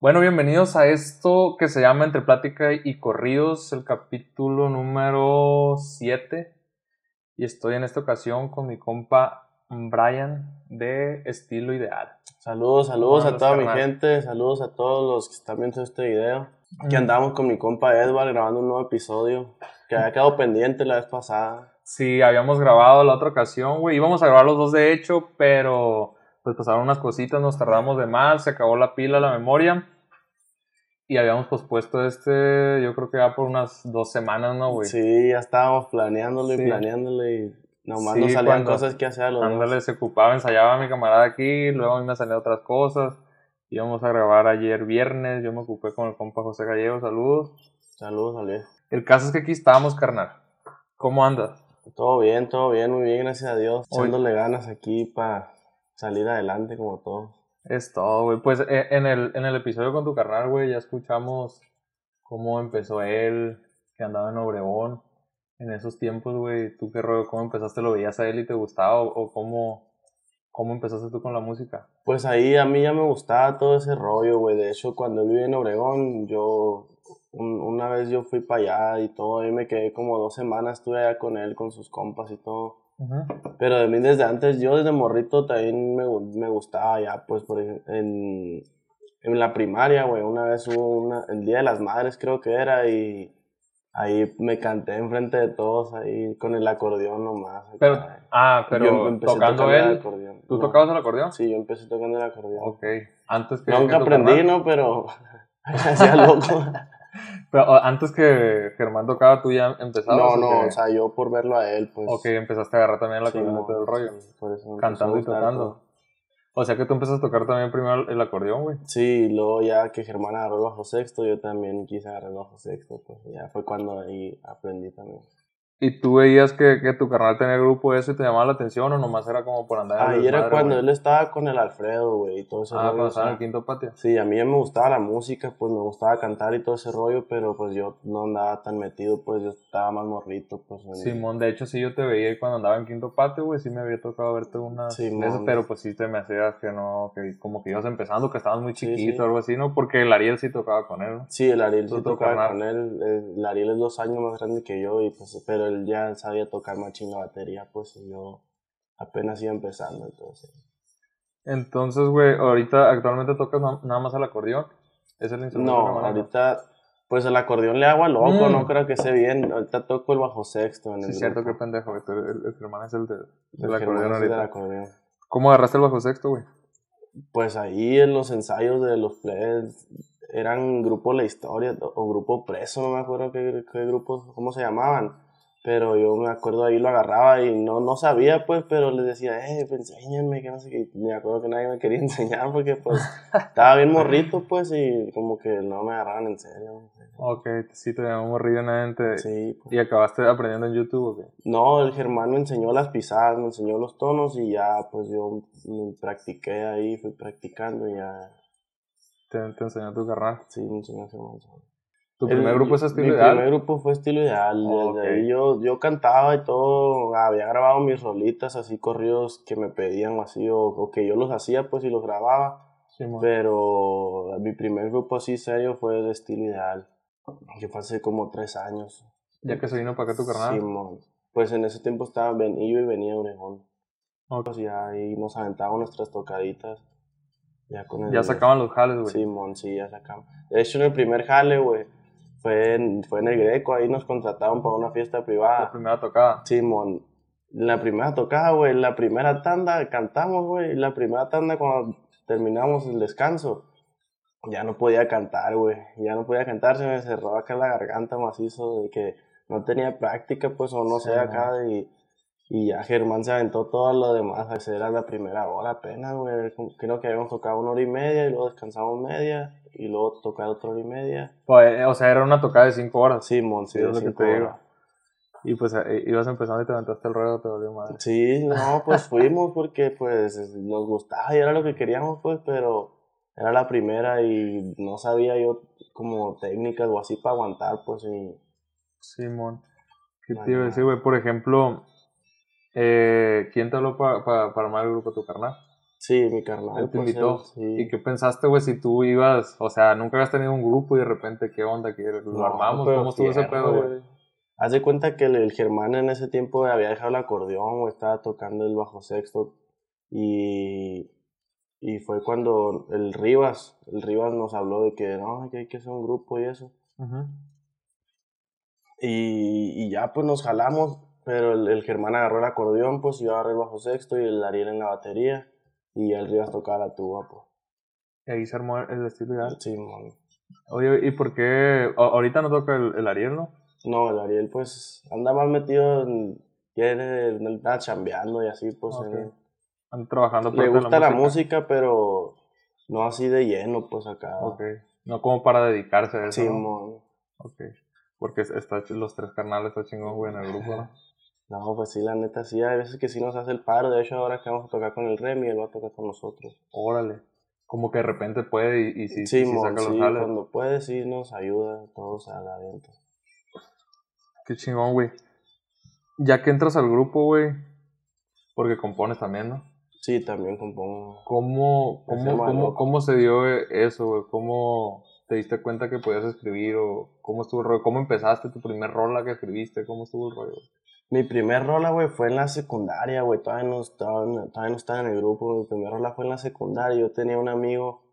Bueno, bienvenidos a esto que se llama Entre Plática y Corridos, el capítulo número 7. Y estoy en esta ocasión con mi compa Brian de Estilo Ideal. Saludos, saludos a toda mi gente, saludos a todos los que están viendo este video. Aquí Mm. andamos con mi compa Edward grabando un nuevo episodio que había quedado pendiente la vez pasada. Sí, habíamos grabado la otra ocasión, güey. Íbamos a grabar los dos de hecho, pero pues pasaron unas cositas, nos tardamos de más, se acabó la pila, la memoria. Y habíamos pospuesto este, yo creo que ya por unas dos semanas, ¿no, güey? Sí, ya estábamos planeándolo y Sí. planeándolo y nomás Sí, no salían cuando- cosas que hacer a los dos. Ándale, se ocupaba, ensayaba mi camarada aquí, luego a mí me salían otras cosas. Íbamos a grabar ayer viernes, yo me ocupé con el compa José Gallego, saludos. Saludos, Ale. El caso es que aquí estamos, carnal. ¿Cómo andas? Todo bien, todo bien, muy bien, gracias a Dios. Echándole ganas aquí para salir adelante como todos. Es todo, güey. Pues eh, en el, en el episodio con tu carnal, güey, ya escuchamos cómo empezó él, que andaba en Obregón. En esos tiempos, güey, ¿tú qué rollo? ¿Cómo empezaste? ¿Lo veías a él y te gustaba? ¿O, o cómo, cómo empezaste tú con la música? Pues ahí a mí ya me gustaba todo ese rollo, güey. De hecho, cuando él vivía en Obregón, yo un- una vez yo fui para allá y todo, y me quedé como dos semanas, estuve allá con él, con sus compas y todo. Pero de mí desde antes, yo desde morrito también me, me gustaba ya, pues por ej- en, en la primaria, güey, una vez hubo una, el Día de las Madres creo que era y ahí me canté enfrente de todos ahí con el acordeón nomás. acá. Pero, ah, pero tocando él, acordeón. ¿tú No. tocabas el acordeón? Sí, yo empecé tocando el acordeón. Ok. Antes que. Nunca aprendí. ¿no? Pero hacía loco. Pero antes que Germán tocaba, tú ya empezabas. No, no, o sea, yo por verlo a él, pues. Ok, empezaste a agarrar también el sí, acordeón y no, todo el rollo. Empezó Cantando y tocando. todo. O sea que tú empezaste a tocar también primero el acordeón, güey. Sí, y luego ya que Germán agarró el bajo sexto, yo también quise agarrar el bajo sexto, pues ya fue cuando ahí aprendí también. ¿Y tú veías que, que tu carnal tenía grupo eso y te llamaba la atención o nomás era como por andar el Ahí era cuando güey? él estaba con el Alfredo, güey, y todo ese Ah, rollo. cuando estaba en el quinto patio. Sí, a mí ya me gustaba la música, pues me gustaba cantar y todo ese rollo, pero pues yo no andaba tan metido, pues yo estaba más morrito, pues. Simón, de hecho sí yo te veía y cuando andaba en quinto patio, güey, sí me había tocado verte unas Simón. veces, pero pues sí te me hacías que no, que como que ibas empezando, que estabas muy Sí, chiquito sí. o algo así, ¿no? Porque el Ariel sí tocaba con él, ¿no? Sí, el Ariel sí tocaba carnal. con él. El Ariel es dos años más grande que yo, y pues, pero él ya sabía tocar machín la batería, pues y yo apenas iba empezando, entonces. Entonces, güey, ahorita actualmente tocas na- nada más el acordeón. ¿Es el instrumento No, ahorita, pues el acordeón le hago a loco, Mm. no creo que sé bien. Ahorita toco el bajo sexto en Sí, el es cierto, qué pendejo, güey. El, el Germán es el de- del El acordeón ahorita. del acordeón. ¿Cómo agarraste el bajo sexto, güey? Pues ahí en los ensayos de los plebes eran grupo La Historia o grupo Preso, no me acuerdo qué, qué grupos, cómo se llamaban. Pero yo me acuerdo ahí lo agarraba y no, no sabía, pues, pero les decía, eh, pues enséñenme, que no sé qué. Y Me acuerdo que nadie me quería enseñar porque, pues, estaba bien morrito, pues, y como que no me agarraban en serio. Ok, sí, te habíamos morrido en ente. Sí, pues. ¿Y acabaste aprendiendo en YouTube o qué? No, el Germán me enseñó las pisadas, me enseñó los tonos y ya, pues, yo me practiqué ahí, fui practicando y ya, Te, te enseñó tu carnal. sí, me enseñó a Germán. ¿Tu El- primer grupo es estilo mi ideal? primer grupo fue estilo ideal. Desde Ok. ahí yo, yo cantaba y todo. Había grabado mis rolitas así, corridos que me pedían o así, o, o que yo los hacía pues y los grababa. Simón. Pero mi primer grupo así serio fue de estilo ideal. Que fue hace como tres años. Ya que se vino para acá tu carnal. Simón. Pues en ese tiempo estaba Benillo y venía Obregón. Ok. Pues ya ahí nos aventábamos nuestras tocaditas. Ya con el Ya sacaban los jales, güey. Simón, sí, ya sacamos. De hecho, en el primer jale, güey, fue en, fue en el Greco, ahí nos contrataron para una fiesta La privada. primera tocada. Simón, la primera tocada, güey, la primera tanda cantamos, güey, la primera tanda cuando terminamos el descanso, ya no podía cantar, güey, ya no podía cantar, se me cerró acá la garganta macizo de que no tenía práctica, pues, o no Sí, sé, acá, y, y ya Germán se aventó todo lo demás, esa era la primera hora apenas, güey, creo que habíamos tocado una hora y media, y luego descansamos media, y luego tocar otra hora y media. Pues, eh, o sea, era una tocada de cinco horas. Simón, sí, Sí, es de lo que cinco te digo. horas. Y pues eh, ibas empezando y te aventaste el ruedo, te valió madre. Sí, no, pues fuimos porque pues nos gustaba y era lo que queríamos, pues, pero era la primera y no sabía yo como técnicas o así para aguantar, pues, y Simón. ¿Qué Vale, te iba a decir, güey? Por ejemplo, eh, ¿quién te habló pa- pa- para armar el grupo tu carnal? Sí, mi carnal. Él te pues, invitó. sí. ¿Y qué pensaste, güey, si tú ibas, o sea, nunca habías tenido un grupo y de repente, ¿qué onda? ¿Qué, ¿Lo No, armamos? ¿Cómo estuvo ese pedo, güey? Haz de cuenta que el, el Germán en ese tiempo había dejado el acordeón, o estaba tocando el bajo sexto. Y, y fue cuando el Rivas, el Rivas nos habló de que no, que hay que hacer un grupo y eso. Ujú. Y, y ya pues nos jalamos, pero el, el Germán agarró el acordeón, pues yo agarré el bajo sexto y el Ariel en la batería. Y el Rivas tocaba la tuba, pues. Y ahí se armó el estilo ideal. Sí, man. Oye, ¿y por qué? Ahorita no toca el, el Ariel, ¿no? No, el Ariel pues anda más metido en, él está chambeando y así, pues. Ok. en- Ando trabajando Le de gusta la música, pero no así de lleno, pues acá. Ok. No como para dedicarse a eso, Sí, ¿no? Ok. Porque es- está, los tres carnales está chingón, güey, en el grupo, ¿no? No, pues sí, la neta, sí, hay veces que sí nos hace el paro. De hecho, ahora que vamos a tocar con el Remy, él va a tocar con nosotros. Órale. Como que de repente puede y, y sí, mon, saca los sí, jales. cuando puede, sí nos ayuda todos a la venta. Qué chingón, güey. Ya que entras al grupo, güey, porque compones también, ¿no? Sí, también compongo. ¿Cómo, cómo, cómo, cómo se dio eso, güey? ¿Cómo te diste cuenta que podías escribir o cómo estuvo el rollo? ¿Cómo empezaste tu primer rola que escribiste? ¿Cómo estuvo el rollo? Mi primer rola, güey, fue en la secundaria, güey. Todavía no, estaba, todavía no estaba en el grupo. Mi primer rola fue en la secundaria. Yo tenía un amigo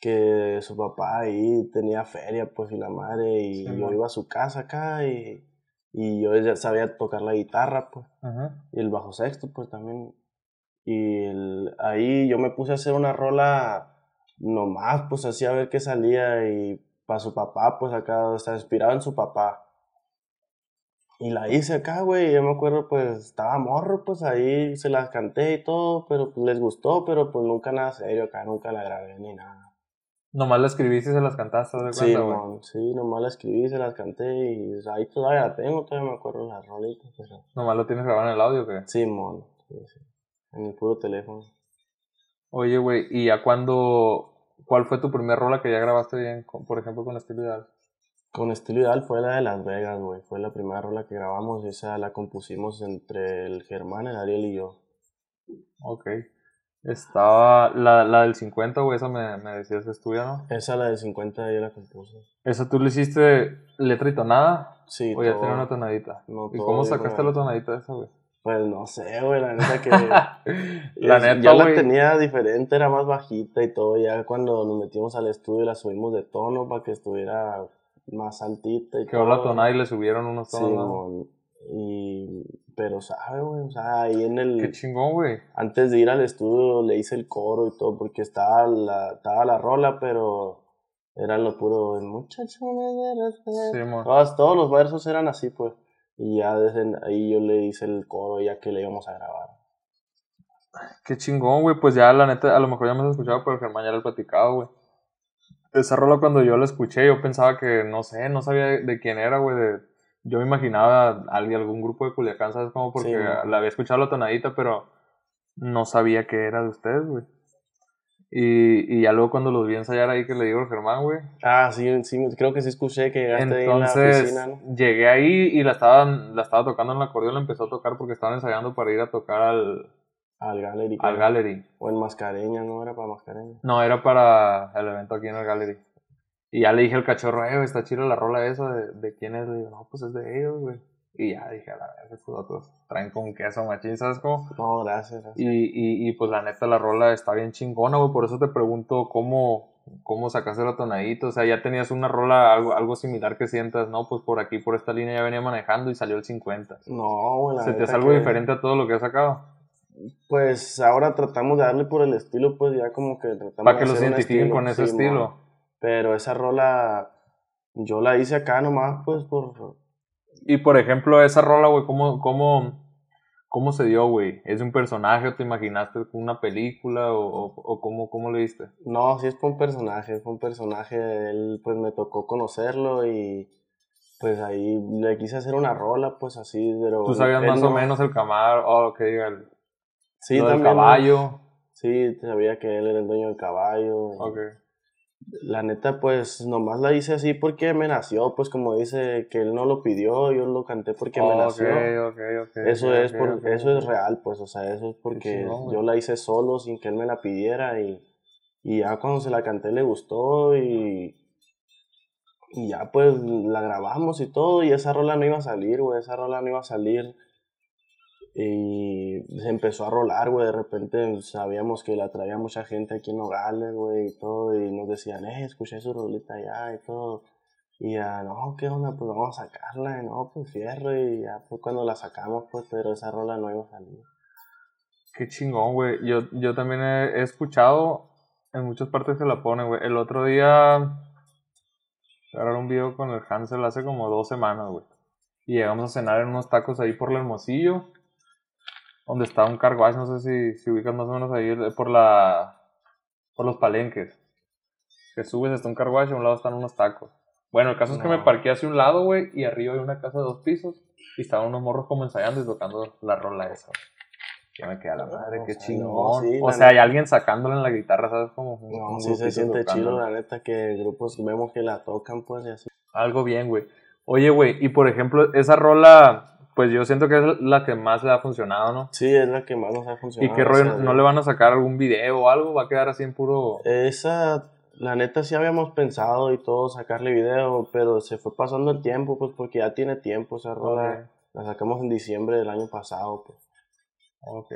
que su papá ahí tenía feria, pues, y la madre. Y Sí, yo iba a su casa acá y, y yo ya sabía tocar la guitarra, pues. Ajá. Y el bajo sexto, pues, también. Y el- ahí yo me puse a hacer una rola nomás, pues, así a ver qué salía. Y para su papá, pues, acá, o sea, inspirado en su papá. Y la hice acá, güey, yo me acuerdo, pues, estaba morro, pues, ahí se las canté y todo, pero pues les gustó, pero pues nunca nada serio acá, nunca la grabé ni nada. Nomás la escribiste y se las cantaste, ¿de Sí, sí, nomás la escribí, se las canté y pues, ahí todavía la tengo, todavía me acuerdo las rolitas, pero... Nomás lo tienes grabado en el audio, ¿o ¿qué? Sí, mon, sí, sí, en el puro teléfono. Oye, güey, ¿y ya cuando... ¿Cuál fue tu primer rola que ya grabaste bien, con- por ejemplo, con estilo ideal? Con estilo ideal fue la de Las Vegas, güey, fue la primera rola que grabamos, esa la compusimos entre el Germán, el Ariel y yo. Ok. Estaba la, la del 50, güey, esa me, me decías es tuya, ¿no? Esa, la de 50, yo la compuse. ¿Esa tú le hiciste letra y tonada? Sí, ¿O ya tenía una tonadita? No, ¿Y todo cómo sacaste la tonadita esa, güey? Pues no sé, güey, la neta que... La neta, Yo la tenía diferente, era más bajita y todo. Ya cuando nos metimos al estudio la subimos de tono para que estuviera más altita y Quedó todo. la tonada y le subieron unos Sí, tonos. ¿no? mon, y... Pero sabe, güey, o sea, ahí en el... Qué chingón, güey. Antes de ir al estudio le hice el coro y todo porque estaba la, estaba la rola, pero era lo puro... Muchacho, me debes ver". Sí, mon. Todas- todos los versos eran así, pues. Y ya desde ahí yo le hice el coro ya que le íbamos a grabar. Qué chingón, güey. Pues ya, la neta, a lo mejor ya me has escuchado, pero Germán ya lo he platicado, güey. Esa rola cuando yo la escuché, yo pensaba que, no sé, no sabía de, de quién era, güey. de- Yo me imaginaba a algún grupo de Culiacán, ¿sabes cómo? Porque la había escuchado la tonadita, pero no sabía que era de ustedes, güey. Y, y ya luego cuando los vi ensayar ahí que le digo al Germán, güey. Ah, sí, sí, creo que sí escuché que llegaste ahí en la Entonces oficina, ¿no? llegué ahí y la estaban, la estaba tocando en el acordeón, la empezó a tocar porque estaban ensayando para ir a tocar al, Al Gallery. al. Gallery. O en Mascareña, ¿no? Era para Mascareña. No, era para el evento aquí en el Gallery. Y ya le dije al cachorro, eh, está chido la rola esa, de, de quién es? Le digo, no, pues es de ellos, güey. Y ya dije, a la vez, estos otros traen con queso machín, ¿sabes cómo? No, gracias. gracias. Y, y, y pues la neta, la rola está bien chingona, güey. Por eso te pregunto cómo, cómo sacaste la tonadita. O sea, ya tenías una rola, algo, algo similar que sientas, ¿no? Pues por aquí, por esta línea ya venía manejando y salió el 50. No, güey, la ¿Se te hace algo que- diferente a todo lo que has sacado? Pues ahora tratamos de darle por el estilo, pues ya como que tratamos Para de que los identifiquen con ese sí, estilo. Pero esa rola yo la hice acá nomás, pues por... Y por ejemplo, esa rola, güey, ¿cómo, cómo, ¿cómo se dio, güey? ¿Es un personaje o te imaginaste una película o, o, o cómo, cómo le diste? No, sí es por un personaje, fue un personaje, él pues me tocó conocerlo y pues ahí le quise hacer una rola, pues así, pero... ¿Tú sabías más o no- menos el camar o que diga el, Sí, lo del también. Sí, sabía que él era el dueño del caballo. Ok. La neta, pues nomás la hice así porque me nació, pues como dice que él no lo pidió, yo lo canté porque me nació. eso es por, eso es real, pues, o sea, eso es porque yo la hice solo sin que él me la pidiera y, y ya cuando se la canté le gustó y, y ya pues la grabamos y todo y esa rola no iba a salir, güey, esa rola no iba a salir y se empezó a rolar, güey. De repente sabíamos que la traía mucha gente aquí en Nogales, güey, y todo. Y nos decían, eh, escuché su rolita ya y todo. Y ya, no, ¿qué onda? Pues vamos a sacarla. Y no, pues fierro. Y ya, pues cuando la sacamos, pues, pero esa rola no iba a salir. Qué chingón, güey. Yo, yo también he, escuchado, en muchas partes se la ponen, güey. El otro día, era un video con el Hansel hace como dos semanas, güey. Y llegamos a cenar en unos tacos ahí por el Hermosillo donde está un carguaje, no sé si, si ubicas más o menos ahí por la por los palenques. Que subes está un carguaje, a un lado están unos tacos. Bueno, el caso es que me parqué hacia un lado, güey, y arriba hay una casa de dos pisos y estaban unos morros como ensayando y tocando la rola esa. Ya me queda la madre, qué chingón. o sea, hay alguien sacándola en la guitarra, ¿sabes? Como, no, sí se siente chido, la neta, que grupos vemos que la tocan, pues, y así. Algo bien, güey. Oye, güey, y por ejemplo, esa rola, pues yo siento que es la que más le ha funcionado, ¿no? Sí, es la que más nos ha funcionado. ¿Y qué rollo? ¿No le van a sacar algún video o algo? ¿Va a quedar así en puro...? Esa, la neta sí habíamos pensado y todo sacarle video, pero se fue pasando el tiempo, pues porque ya tiene tiempo esa rola. La sacamos en diciembre del año pasado, pues. Ok.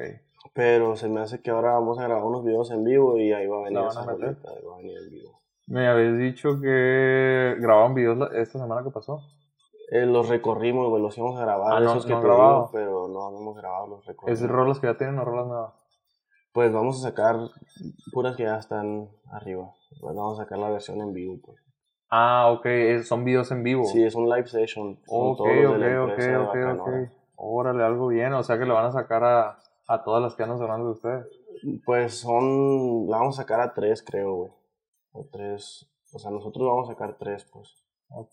Pero se me hace que ahora vamos a grabar unos videos en vivo y ahí va a venir esa rolita, ahí va a venir el vivo. Me habéis dicho que grababan videos esta semana que pasó. Eh, los recorrimos, güey, los íbamos a grabar. Ah, esos que no grabado. pero no hemos grabado los recorrimos. ¿Es rolas que ya tienen o rolas nuevas? Pues vamos a sacar puras que ya están arriba. Pues vamos a sacar la versión en vivo, pues. Ah, ok, son videos en vivo. Sí, es un live session. Ok, ok, ok, ok, ok. Órale, algo bien, o sea que le van a sacar a, a todas las que andan sonando de ustedes. Pues son, la vamos a sacar a tres, creo, güey. O tres, o sea, nosotros vamos a sacar tres, pues. Ok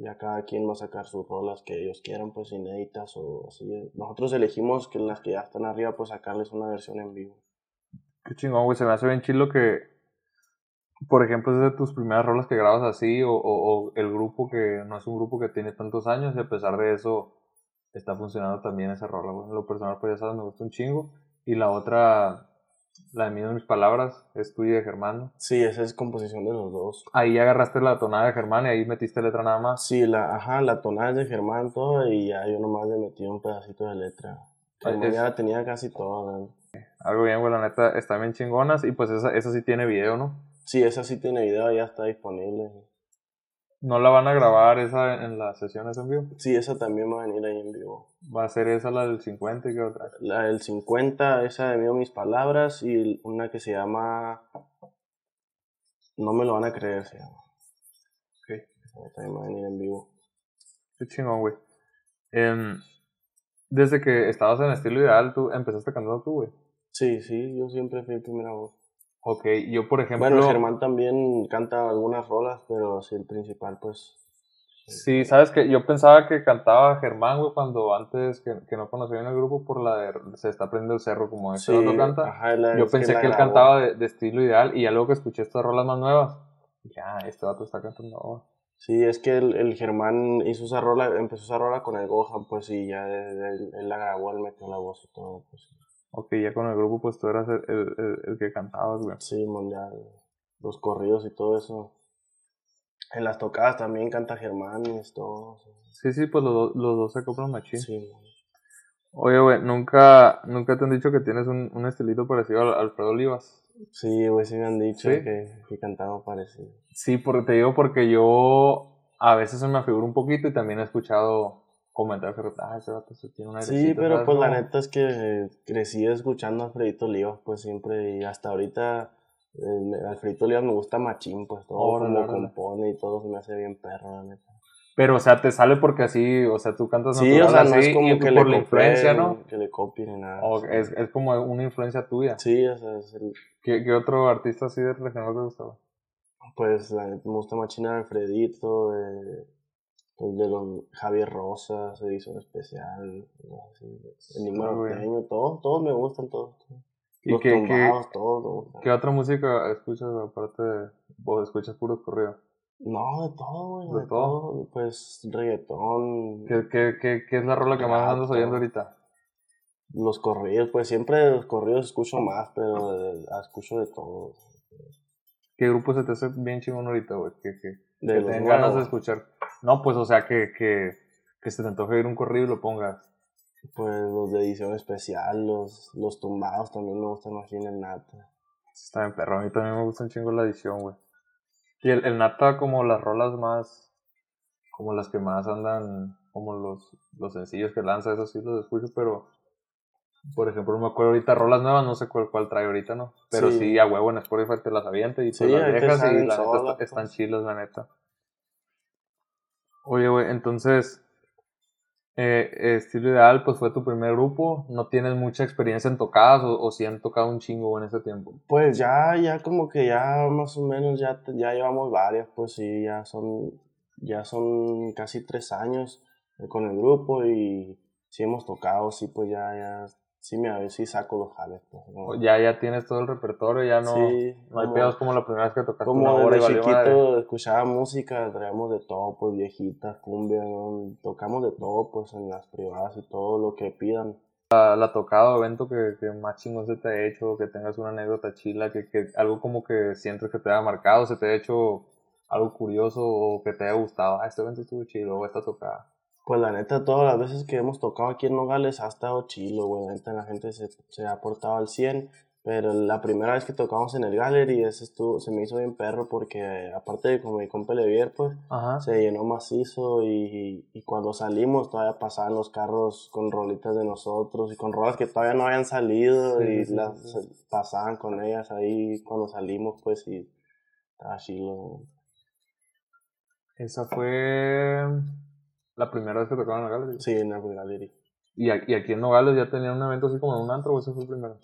ya cada quien va a sacar sus rolas que ellos quieran, pues inéditas o así. Nosotros elegimos que las que ya están arriba, pues sacarles una versión en vivo. Qué chingón, güey, se me hace bien chilo que, por ejemplo, es de tus primeras rolas que grabas así, o, o, el grupo que no es un grupo que tiene tantos años, y a pesar de eso está funcionando también esa rola, güey. Lo personal, pues ya sabes, me gusta un chingo. Y la otra, la de mí de mis palabras es tuya de Germán. Sí, esa es composición de los dos. Ahí agarraste la tonada de Germán y ahí metiste letra nada más. Sí, la, ajá, la tonada es de Germán todo y ya yo nomás le metí un pedacito de letra. ya la tenía casi toda. Algo bien, güey, la neta, está bien chingonas y pues esa, esa sí tiene video, ¿no? Sí, esa sí tiene video, ya está disponible. ¿No la van a grabar esa en las sesiones en vivo? Sí, esa también va a venir ahí en vivo. ¿Va a ser esa la del 50 y qué otra? La del 50, esa de mío mis palabras y una que se llama No me lo van a creer, se llama. Ok. también va a venir en vivo. Qué chingón, güey. Em, desde que estabas en estilo ideal, ¿tú empezaste cantando tú, güey? Sí, sí, yo siempre fui primera voz. Ok, yo por ejemplo... Bueno, Germán también canta algunas rolas, pero sí, el principal, pues... Sí, sabes que yo pensaba que cantaba Germán, güey, cuando antes que, que no conocía en el grupo por la de Se está prendiendo el cerro, como ese sí, canta. Ajá, yo pensé que, él cantaba de, estilo ideal y ya luego que escuché estas rolas más nuevas, ya, este vato está cantando Sí, es que el, el, Germán hizo esa rola, empezó esa rola con el Gohan, pues, y ya él, él la grabó, él metió la voz y todo, pues. Ok, ya con el grupo pues tú eras el, el, el que cantabas, güey. Sí, mundial. Los corridos y todo eso. En las tocadas también canta Germán y todo. Sí, sí, pues los, los dos se compran machín. Sí, Oye, güey, ¿nunca, ¿nunca te han dicho que tienes un, un estilito parecido al Alfredo Olivas? Sí, güey, sí me han dicho que, que cantaba parecido. Sí, porque te digo porque yo a veces se me afigura un poquito y también he escuchado comentar que ah, ese vato se tiene una Sí, pero pues la neta es que crecí escuchando a Alfredito Olivas, pues siempre, y hasta ahorita eh, Alfredito Olivas me gusta machín, pues todo como compone y todo se me hace bien perro, la neta. Pero, o sea, te sale porque así, o sea, tú cantas Sí, o sea, no es como que por le la influencia, ¿no? Que le copien nada. es, es como una influencia tuya. Sí, o sea, es el... ¿Qué, ¿Qué, otro artista así de regional te gustaba? Pues, la neta, me gusta machín Alfredito, eh, de los Javier Rosa se hizo un especial, el Enigma Norteño, todos, todos me gustan, todos. ¿Y Los qué, qué, tumbados, todo. qué otra música escuchas aparte de... vos escuchas puro corrido? No, de todo, güey, ¿De de, todo? todo. Pues reggaetón, ¿Qué, qué, qué, qué es la rola que más andas oyendo ahorita? los corridos, pues siempre los corridos escucho más, pero escucho de todo. ¿Qué grupo se te hace bien chingón ahorita, güey? Que, que, que los te den ganas de escuchar. No, pues, o sea, que, que, que se te antoje ir un corrido y lo pongas. Pues los de edición especial, los, los tumbados también me gustan aquí en el Nata. Está bien perro, a mí también me gusta un chingo la edición, güey. Y el, el Nata como las rolas más, como las que más andan, como los, los sencillos que lanza, esos sí los escucho, pero, por ejemplo, no me acuerdo ahorita rolas nuevas, no sé cuál, cuál trae ahorita, ¿no? Pero sí, Sí. a huevo en Spotify te las avienta y pues Sí, las te dejas y la neta está- pues. están chilas, la neta. Oye, güey, entonces, eh, Estilo Ideal, pues fue tu primer grupo, no tienes mucha experiencia en tocadas o, o si han tocado un chingo en ese tiempo. Pues ya, ya como que ya más o menos ya, te- ya llevamos varias, pues sí, ya son, ya son casi tres años eh, con el grupo y sí hemos tocado, sí, pues ya, ya, sí me a ver si saco los jales, pues. Ya, ya tienes todo el repertorio, ya no, Sí, no hay como- pedos como la primera vez que tocaste Como una hora y valió madre. chiquito escuchaba música, traíamos de todo, pues viejitas, cumbia, ¿no? tocamos de todo, pues en las privadas y todo lo que pidan. La, la tocada evento que, que más chingón se te ha hecho, que tengas una anécdota chila, que, que algo como que sientes que te haya marcado, se te ha hecho algo curioso o que te haya gustado. Ah, este evento estuvo chido, o esta tocada. Pues la neta, todas las veces que hemos tocado aquí en Nogales ha estado chilo, güey. La neta, la gente se, se ha portado al 100. Pero la primera vez que tocamos en el Gallery, ese estuvo, se me hizo bien perro porque, aparte de con mi compa Levier, pues, Ajá. se llenó macizo y, y cuando salimos todavía pasaban los carros con rolitas de nosotros y con rolas que todavía no habían salido Sí, y sí, las sí. pasaban con ellas ahí cuando salimos, pues, y estaba chilo. Esa fue la primera vez que tocaron en la galería. Sí, en el Gallery. Y, aquí- y aquí en Nogales ya tenían un evento así como en un antro, o ese fue el primero.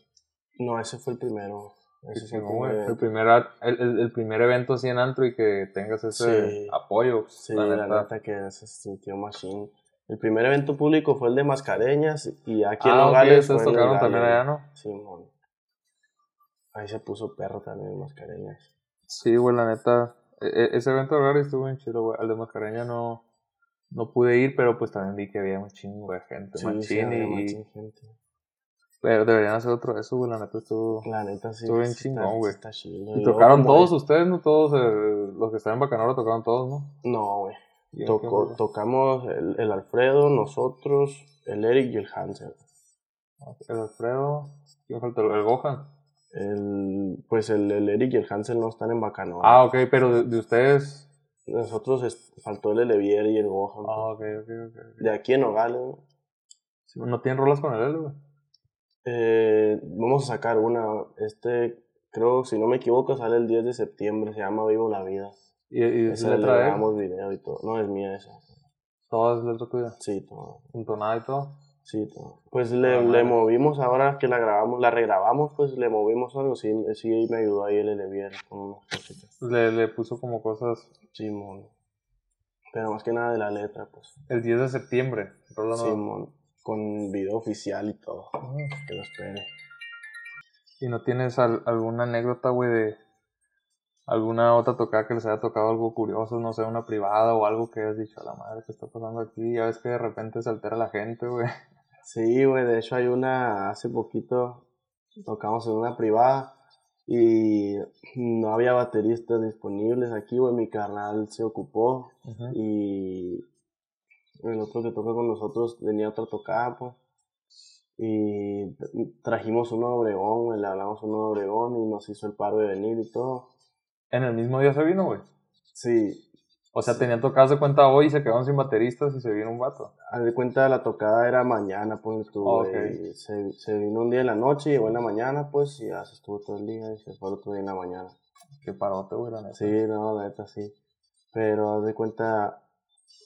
No, ese fue el primero. Ese Qué fue el primer El primer, el, el, el primer evento así en antro y que tengas ese Sí. apoyo. Sí, la la neta. neta que se sintió machine. El primer evento público fue el de Mascareñas y aquí en Ah, ok, Nogales fue en el tocaron también Gallery. allá, ¿no? Sí, mon. Ahí se puso perro también en Mascareñas. Sí, güey, la neta. e- e- ese evento de estuvo bien chido, güey. Al de Mascareña no, no pude ir, pero pues también vi que había un chingo de gente, Sí, machín, y, gente. Pero deberían hacer otro de eso, güey, la neta estuvo... La neta sí. Estuvo bien sí chingón, güey. Y tocaron todos es- ustedes, ¿no? Todos, eh, los que están en Bacanora tocaron todos, ¿no? No, güey. ¿Y en qué Tocó- tocamos el, el Alfredo, nosotros, el Eric y el Hansel. El Alfredo, ¿quién faltó? El Gohan. El, pues el, el Eric y el Hansel no están en Bacanora. Ah, ok, pero de, de ustedes... Nosotros es- faltó el Elevier y el Gohan. Ah, ok, ok, ok. De aquí en Nogales. Sí, ¿No tienen rolas con el L, güey? Eh, vamos a sacar una, este, creo, si no me equivoco, sale el 10 de septiembre, se llama Vivo la Vida. ¿Y, y es Esa le letra él? grabamos video y todo. No, es mía esa. Todas letra tuya. Sí, todo. Punto nada y todo. Sí. Pues le, Ah, le movimos ahora que la grabamos, la regrabamos, pues le movimos algo, sí, sí me ayudó ahí el Elevier con unas cositas. Le, le puso como cosas Simón. Pero más que nada de la letra, pues. el 10 de septiembre. Simón. Con video oficial y todo. Ah. Que lo espere. ¿Y no tienes al- alguna anécdota, güey, de alguna otra tocada que les haya tocado algo curioso, no sé, una privada o algo que hayas dicho a la madre que está pasando aquí? Ya ves que de repente se altera la gente, güey. Sí, güey, de hecho hay una, hace poquito tocamos en una privada y no había bateristas disponibles aquí, güey, mi carnal se ocupó y el otro que toca con nosotros tenía otra tocada, pues. Y trajimos uno de Obregón, güey, le hablamos uno de Obregón y nos hizo el paro de venir y todo. En el mismo día se vino, güey. Sí, O sea, tenían tocadas de cuenta hoy y se quedaron sin bateristas y se vino un vato. haz de cuenta la tocada era mañana, pues, tú. Se, se vino un día en la noche, llegó en la mañana, pues, y ya se estuvo todo el día y se fue el otro día en la mañana. Qué parote, güey, la neta. Sí, no, la neta sí. Pero haz de cuenta,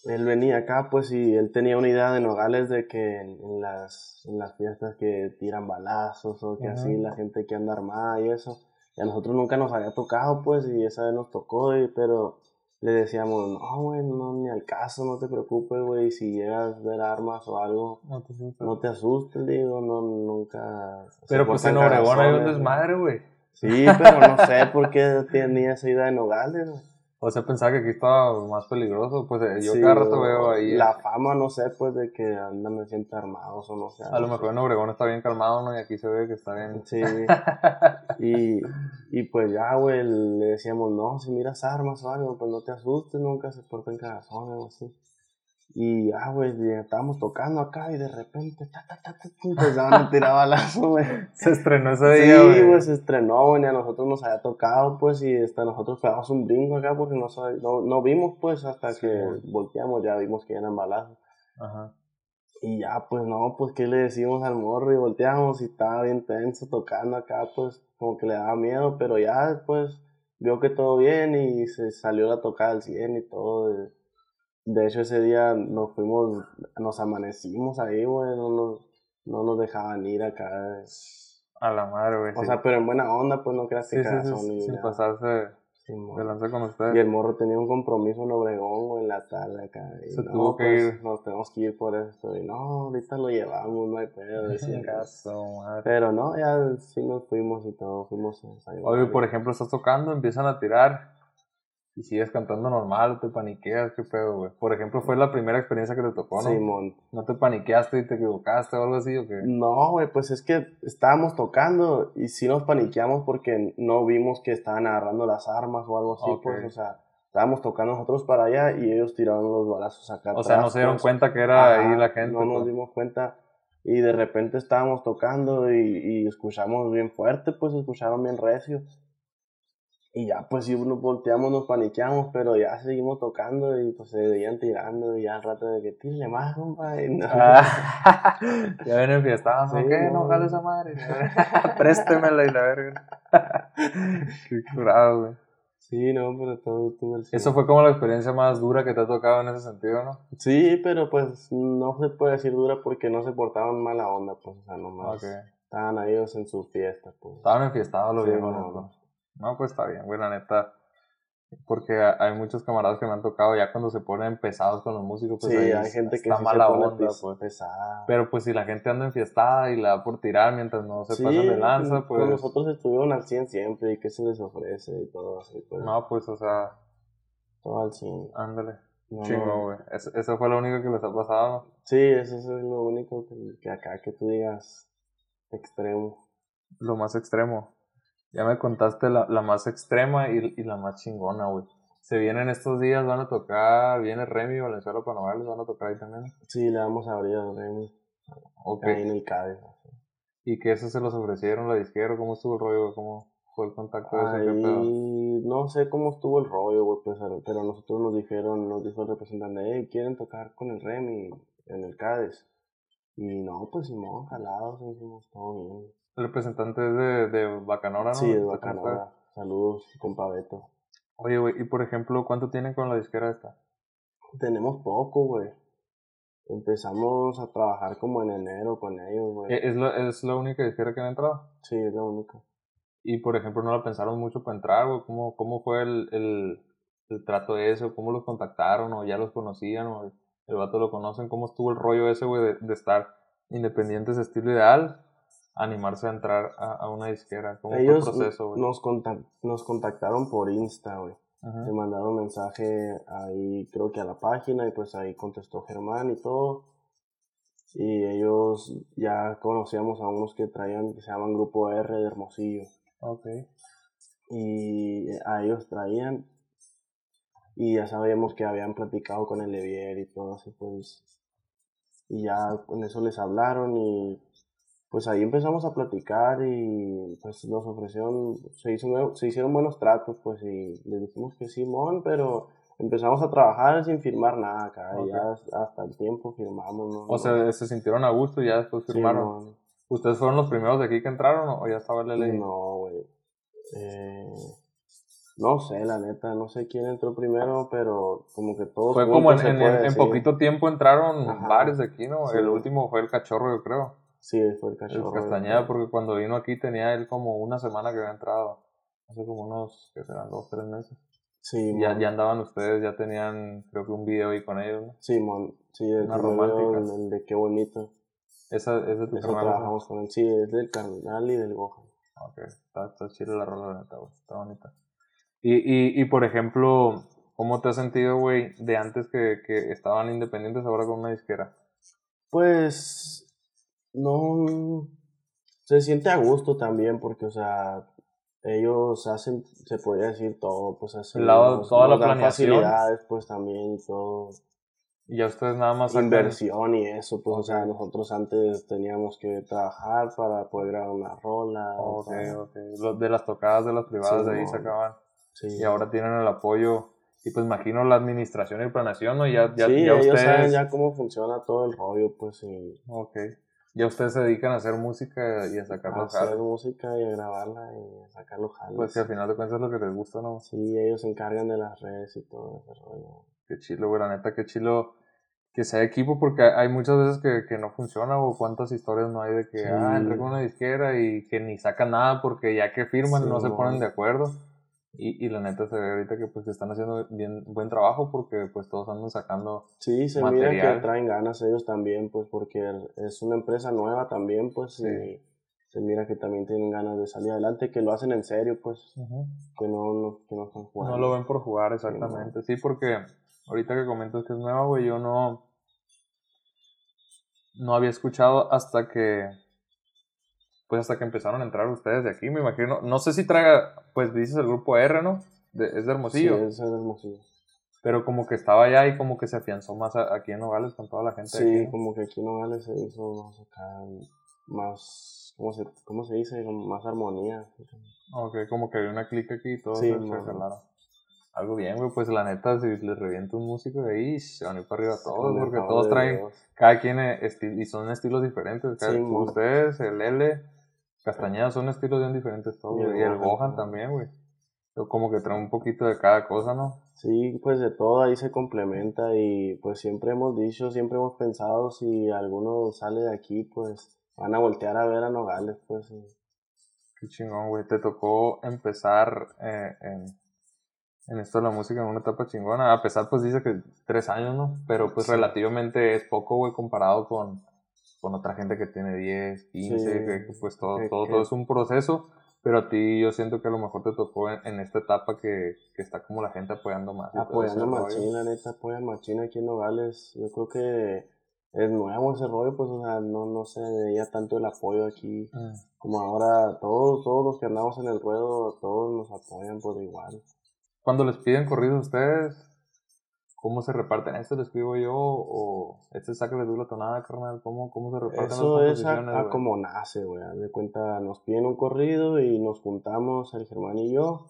él venía acá, pues, y él tenía una idea de Nogales de que en, las, en las fiestas que tiran balazos o que así la gente que anda armada y eso. Y a nosotros nunca nos había tocado, pues, y esa vez nos tocó, y- pero le decíamos, no, güey, no, ni al caso, no te preocupes, güey, si llegas a ver armas o algo, No te asustes. no te asustes, digo, no, nunca... Pero pues en Obregón hay un desmadre, güey. Sí, pero no sé por qué tenía esa idea de Nogales, güey. O sea, pensaba que aquí estaba más peligroso. Pues eh, yo Sí, cada rato veo ahí. La fama, no sé, pues, de que andan siempre armados o no sé. A lo mejor en Obregón está bien calmado, ¿no? Y aquí se ve que está bien. Sí. y, y pues ya, güey, le decíamos, no, si miras armas o algo, pues no te asustes, nunca se porten cagazones o así. Y ya, güey, estábamos tocando acá y de repente, ta, ta, ta, empezaban a tirar balazos, güey. Se estrenó ese día, Sí, güey. se estrenó, güey, a nosotros nos había tocado, pues, y hasta nosotros pegamos un brinco acá porque no, no, no vimos, pues, hasta Sí, que volteamos, ya vimos que eran balazos. Ajá. Y ya, pues no, pues qué le decimos al morro y volteamos y estaba bien tenso tocando acá, pues como que le daba miedo, pero ya después vio que todo bien y se salió la tocada al 100 y todo. De, hecho, ese día nos fuimos, nos amanecimos ahí, güey, no nos, no nos dejaban ir acá. A la madre, güey. O sí. sea, pero en buena onda, pues no creas que sí, sí, sin pasarse de lanza con Y ustedes. el morro tenía un compromiso en Obregón, güey, en la tarde acá. Y Se no, tuvo que pues, ir. Nos tenemos que ir por esto. Y no, ahorita lo llevamos, no hay pedo. decía. Gaso, madre. Pero no, ya sí nos fuimos y todo, fuimos. Oye, por ejemplo, estás tocando, empiezan a tirar y sigues cantando normal, te paniqueas, qué pedo, güey. Por ejemplo, fue la primera experiencia que te tocó, ¿no? Simón. ¿No te paniqueaste y te equivocaste o algo así o qué? No, güey, pues es que estábamos tocando y sí nos paniqueamos porque no vimos que estaban agarrando las armas o algo así, Ok. pues, o sea, estábamos tocando nosotros para allá y ellos tiraron los balazos acá O sea, no se dieron pues. cuenta que era Ajá, ahí la gente. No nos pues. dimos cuenta y de repente estábamos tocando y, y escuchamos bien fuerte, pues escucharon bien recio. Y ya pues sí nos volteamos, nos paniqueamos, pero ya seguimos tocando y pues se veían tirando y ya al rato de que tírale más, compa. Y no. Ah, ya ven enfiestados, Sí, ¿no? ¿Qué? No jale esa madre. Préstemela y la verga. Qué curado, güey. Sí, no, pero todo tuvo el Eso fue como la experiencia más dura que te ha tocado en ese sentido, ¿no? Sí, pero pues no se puede decir dura porque no se portaban mala onda, pues, o sea, nomás Ok. estaban ahí en su fiesta, pues. Estaban enfiestados los Sí, viejos, no. ¿no? No, pues está bien, güey, la neta. Porque hay muchos camaradas que me han tocado ya cuando se ponen pesados con los músicos, pues sí, ahí hay gente que está mala se pone onda, pues. pesada. Pero pues si la gente anda enfiestada y la da por tirar mientras no se Sí, pasan de lanza, con pues... nosotros estuvieron al 100 siempre y qué se les ofrece y todo así, pues. No, pues, o sea, Todo al 100. ándale. No, Chingo, no. güey. Eso, eso fue lo único que les ha pasado, ¿no? Sí, eso es lo único que, que acá que tú digas extremo. Lo más extremo. Ya me contaste la, la más extrema y, y la más chingona, güey. Se vienen estos días, van a tocar, viene Remy y Valenzuela Panovales, van a tocar ahí también. Sí, le vamos a abrir al Remy Ok. ahí en el CADE. ¿Y que eso se los ofrecieron la disquera? ¿Cómo estuvo el rollo? ¿Cómo fue el contacto de. Ahí no sé cómo estuvo el rollo, güey, pues, pero nosotros nos dijeron, nos dijo el representante, hey, ¿quieren tocar con el Remy en el CADES? Y no, pues Simón, jalados, hicimos todo bien. El representante es de, de Bacanora, ¿no? Sí, de ¿Está con Bacanora. Saludos, compa Beto. Oye, güey, y por ejemplo, ¿cuánto tienen con la disquera esta? Tenemos poco, güey. Empezamos a trabajar como en enero con ellos, güey. ¿E- ¿Es la, ¿Es la única disquera que han entrado? Sí, es lo único. Y por ejemplo, no la pensaron mucho para entrar, güey. ¿Cómo, cómo fue el, el, el trato de eso? ¿Cómo los contactaron? ¿O ya los conocían? ¿O el, el vato lo conocen? ¿Cómo estuvo el rollo ese, güey, de, de estar independientes, estilo ideal, animarse a entrar a, a una disquera? ¿Cómo Ellos fue el proceso, güey? nos, contac- nos contactaron por Insta, güey. Ajá. Le mandaron mensaje ahí, creo que a la página, y pues ahí contestó Germán y todo. Y ellos ya conocíamos a unos que traían, que se llaman Grupo R de Hermosillo. Ok. Y a ellos traían. Y ya sabíamos que habían platicado con el Levier y todo así, pues. Y ya con eso les hablaron y pues ahí empezamos a platicar y pues nos ofrecieron, se, hizo, se hicieron buenos tratos, pues y les dijimos que Simón, pero empezamos a trabajar sin firmar nada acá, Ok. ya hasta el tiempo firmamos. ¿no? O sea, se sintieron a gusto y ya después firmaron. ¿Ustedes fueron los primeros de aquí que entraron o ya estaba LA? No, güey. Eh, no sé, la neta, no sé quién entró primero, pero como que todos Fue como en, en- en poquito tiempo entraron Ajá. varios de aquí, ¿no? Sí. El último fue el cachorro, yo creo. Sí, fue el El cachorro. Castañeda, porque cuando vino aquí tenía él como una semana que había entrado. Hace como unos, que serán? Dos, tres meses. Sí, Ya, ya andaban ustedes, ya tenían, creo que un video ahí con ellos, ¿no? Sí, mon. Sí, el romántica. el de qué bonito. Esa, es tu Eso carnal, ¿no? trabajamos con él. Sí, es del carnal y del Gohan. Ok, está, está chida la rola, la neta, güey. Está bonita. Y, y, y por ejemplo, ¿cómo te has sentido, güey, de antes que, que estaban independientes ahora con una disquera? Pues no se siente a gusto también porque, o sea, ellos hacen, se podría decir todo, pues hacen El lado- nos- toda la facilidades, pues también todo, Y ya ustedes nada más inversión y eso, pues, o sea, nosotros antes teníamos que trabajar para poder grabar una rola, Ok, ok. Los de las tocadas de las privadas Sí, de ahí no. sacaban. sí. Y ahora tienen el apoyo. Y pues imagino la administración y planeación, ¿no? Ya, ya, sí, ya ellos ustedes. saben ya cómo funciona todo el rollo, pues, Ok. Ya ustedes se dedican a hacer música y a sacar a los hacer música y a grabarla y a sacar los jales. Pues que al final de cuentas es lo que les gusta, ¿no? Sí, ellos se encargan de las redes y todo ese rollo. Qué chilo, güey, la neta, qué chilo que sea equipo, porque hay muchas veces que, que no funciona, o cuántas historias no hay de que, Sí. ah, entré con una disquera y que ni sacan nada porque ya que firman Sí, no se ponen de acuerdo. Y, y la neta se ve ahorita que pues que están haciendo bien buen trabajo porque pues todos andan sacando. Sí, se mira que traen ganas ellos también, pues porque es una empresa nueva también, pues, Sí. y se mira que también tienen ganas de salir adelante, que lo hacen en serio, pues, que no, no, que no están jugando. No lo ven por jugar, exactamente. Sí, porque ahorita que comentas que es nueva, güey, yo no. No había escuchado hasta que. Pues hasta que empezaron a entrar ustedes de aquí, me imagino. No sé si traiga, pues dices el grupo R, ¿no? De- es de Sí, Hermosillo. ese es Hermosillo. Pero como que estaba allá y como que se afianzó más a- aquí en Nogales con toda la gente. Sí, aquí, ¿no? como que aquí en Nogales se hizo más acá, más, ¿cómo se, cómo se dice? Más armonía. Ok, como que había una clica aquí y todos Sí, se, jalaron. Algo bien, güey, pues la neta, si les revienta un músico de ahí, se van a ir para arriba todos, porque todos de traen, Dios. cada quien eh, esti- y son estilos diferentes. cada- Sí, ustedes, el L, Castañeda son estilos bien diferentes todos, Y el y el Gohan también, güey. Como que traen un poquito de cada cosa, ¿no? Sí, pues de todo ahí se complementa y pues siempre hemos dicho, siempre hemos pensado si alguno sale de aquí, pues van a voltear a ver a Nogales, pues. y- Qué chingón, güey. Te tocó empezar eh, en, en esto de la música en una etapa chingona. A pesar, pues dice que tres años, ¿no? Pero pues relativamente es poco, güey, comparado con, con otra gente que tiene 10, 15, Sí. que, pues todo, Que- todo, que- todo es un proceso. Pero a ti yo siento que a lo mejor te tocó en, en esta etapa que, que está como la gente apoyando más. Apoyando la neta, apoyan Machín aquí en Nogales. Yo creo que es nuevo ese rollo, pues, o sea, no, no se veía tanto el apoyo aquí. Mm. Como ahora, todos, todos los que andamos en el ruedo, todos nos apoyan por igual. Cuando les piden corridos a ustedes, ¿cómo se reparten? ¿Este lo escribo yo o este sácale tú la tonada, carnal? ¿Cómo, cómo se reparten Eso las es a, a como nace, güey. de cuenta, nos piden un corrido y nos juntamos el Germán y yo.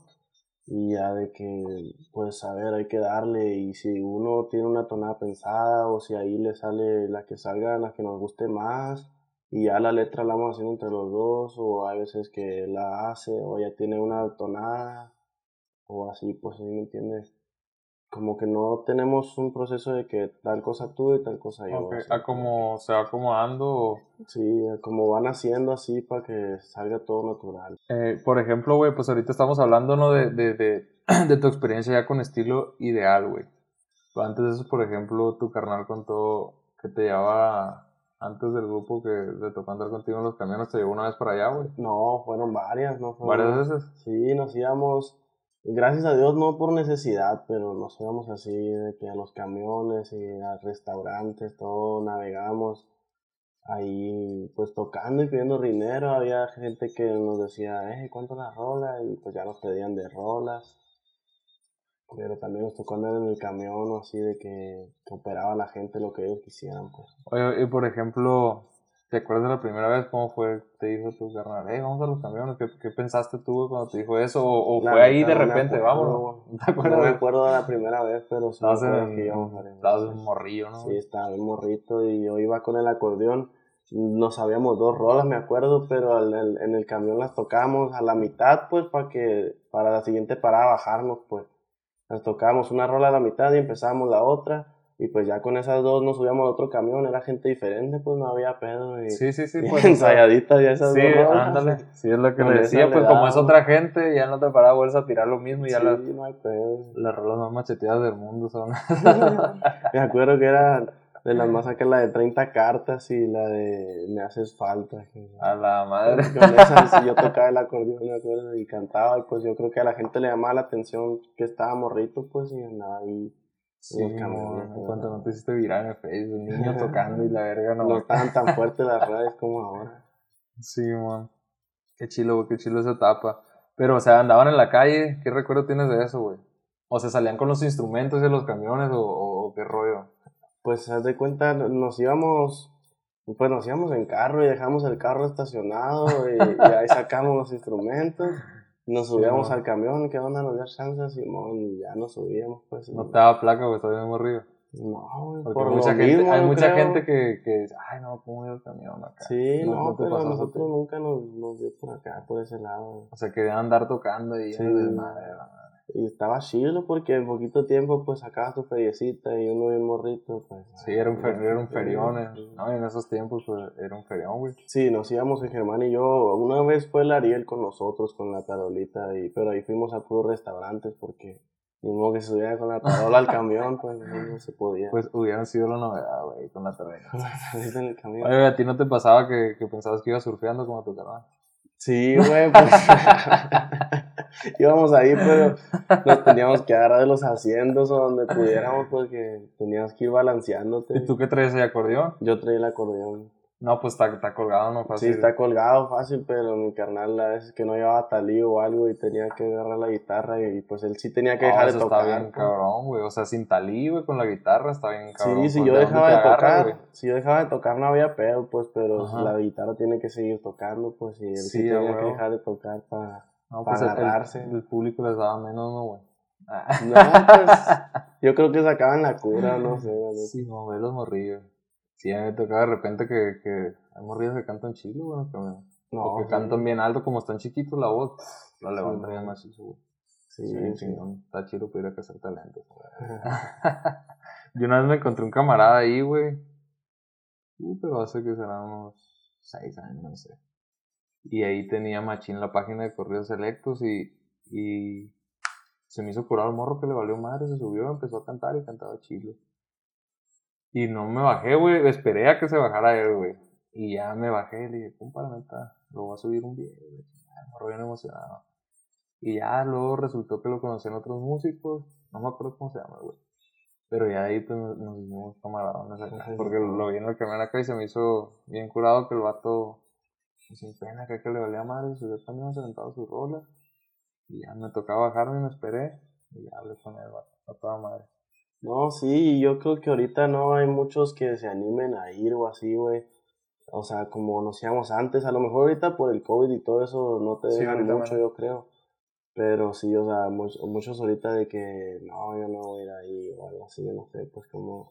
Y ya de que, pues, a ver, hay que darle. Y si uno tiene una tonada pensada o si ahí le sale la que salga, la que nos guste más. Y ya la letra la vamos haciendo entre los dos. O hay veces que la hace o ya tiene una tonada. O así, pues, ¿sí ¿me entiendes? Como que no tenemos un proceso de que tal cosa tú y tal cosa yo. Ok, así A como se va acomodando. Sí, como van haciendo así para que salga todo natural. Eh, por ejemplo, güey, pues ahorita estamos hablando, ¿no? De, de, de, de tu experiencia ya con estilo ideal, güey. Antes de eso, por ejemplo, tu carnal contó que te llevaba antes del grupo que le tocó andar contigo en los camiones, te llevó una vez para allá, güey. No, fueron varias, ¿no? Fueron- Varias veces. Sí, nos íbamos, gracias a Dios no por necesidad, pero nos íbamos así de que a los camiones y a restaurantes, todo, navegamos ahí pues tocando y pidiendo dinero, había gente que nos decía, eh, ¿cuánto la rola? Y pues ya nos pedían de rolas. Pero también nos tocó andar en el camión, así de que, que operaba la gente lo que ellos quisieran, pues. Oye, y por ejemplo, ¿te acuerdas de la primera vez cómo fue? Te dijo tu carnal, hey, vamos a los camiones. ¿Qué, qué pensaste tú cuando te dijo eso? ¿O, fue ahí de repente, vámonos? ¿No me acuerdo de la primera vez, pero sí Estabas un morrillo, ¿no? Sí, estaba bien morrito y yo iba con el acordeón. No sabíamos dos rolas, me acuerdo, pero en el camión las tocábamos a la mitad, pues, para que para la siguiente parada bajarnos, pues. Las tocábamos una rola a la mitad y empezábamos la otra. Y pues ya con esas dos nos subíamos a otro camión, era gente diferente, pues no había pedo. Y, Sí, sí, sí. y Pues, ensayaditas ya esas Sí, dos rolas. ándale. Sí, es lo que le decía, pues como es otra gente, ya no te paras vuelves a tirar lo mismo y ya Sí, las, no hay pedo. las rolas más macheteadas del mundo son. Me acuerdo que era de las más acá la de 30 cartas y la de Me haces falta. A la madre. Con esas sí, yo tocaba el acordeón, me acuerdo, y cantaba, y pues yo creo que a la gente le llamaba la atención que estaba morrito, pues, y andaba ahí. Sí, pues. cuando no te hiciste viral en Facebook, un niño tocando y la verga no. No estaban tan fuertes las redes como ahora. Sí, man. Qué chilo, güey, qué chilo esa etapa. Pero, o sea, andaban en la calle, ¿qué recuerdo tienes de eso, güey? O sea, salían con los instrumentos de los camiones o qué rollo. Pues, haz de cuenta, nos íbamos, pues nos íbamos en carro y dejamos el carro estacionado y, y ahí sacamos los instrumentos. Nos subíamos al camión, ¿qué onda? Nos dio chance, Simón, y ya nos subíamos, pues. No te daba placa, güey, estaba bien morrido. No, güey, Porque por mucha lo gente, mismo, hay mucha creo. gente que, que dice, ay, no, ¿cómo iba el camión acá? Sí, No- no, pero nosotros nunca nos, nos dio por acá, por ese lado. O sea, querían andar tocando y Sí. desmadre. Y estaba chido porque en poquito tiempo pues sacabas tu feriecita y uno bien morrito, pues. Sí, era un, fer- era un ferión, eh. ¿no? En esos tiempos, pues, era un ferión, güey. Sí, nos íbamos en Germán y yo. Una vez fue el Ariel con nosotros, con la tarolita, y, pero ahí fuimos a puros restaurantes porque ni modo que se subiera con la tarola al camión, pues no, se podía. Pues hubieran sido la novedad, güey, con la. Ahorita en el camión. Oye, ¿a ti no te pasaba que, que pensabas que ibas surfeando como tu carnal? Sí, güey, pues. íbamos ahí, pero nos teníamos que agarrar de los asientos o donde pudiéramos porque teníamos que ir balanceándote. ¿Y tú qué traes de acordeón? Yo traía el acordeón. No, pues está, está colgado, no Sí, fácil. está colgado fácil, pero mi carnal a veces que no llevaba talí o algo y tenía que agarrar la guitarra y pues él sí tenía que No, dejar de tocar. está bien cabrón, güey. O sea, sin talí, güey, con la guitarra está bien cabrón. Sí, si pues, yo ¿de dejaba de agarras, tocar, güey? si yo dejaba de tocar no había pedo, pues, pero Ajá. la guitarra tiene que seguir tocando, pues, y él sí, Sí, tenía que dejar de tocar para... No, pues el, agarrarse. el público les daba menos, no, güey. Ah. No, pues, yo creo que sacaban la cura, no sé. Sí, no, ve los morrillos. Sí, a mí me tocaba de repente que, que hay morrillos que cantan chilo, güey. que me- No, o que sí. cantan bien alto, como están chiquitos la voz, la levantan bien güey. Sí, Sí, sí. Está chido para ir a cazar talentos. Yo una vez me encontré un camarada ahí, güey. Uh, pero hace que serán unos seis años, no sé. Y ahí tenía Machín la página de corridos selectos y, y se me hizo curado el morro que le valió madre, se subió, empezó a cantar y cantaba chilo. Y no me bajé, güey, esperé a que se bajara él, güey. Y ya me bajé y le dije, compa, la neta, lo voy a subir un video. güey". El morro bien emocionado. Y ya luego resultó que lo conocían otros músicos, no me acuerdo cómo se llama, güey. Pero ya ahí pues nos, hicimos camaradones acá, porque lo vi en el camión acá y se me hizo bien curado que el vato, pues, sin pena, acá que le valía madre, subió el camión, se aventaba su rola. Y ya me tocaba bajarme y me esperé. Y ya hablé con él, vato, a toda madre. No, sí, yo creo que ahorita no hay muchos que se animen a ir o así, güey. O sea, como nos íbamos antes, a lo mejor ahorita por el COVID y todo eso no te Sí, dejan mucho, yo creo. Pero sí, o sea, much- muchos ahorita de que no, yo no voy a ir ahí o algo así, yo no sé, pues como,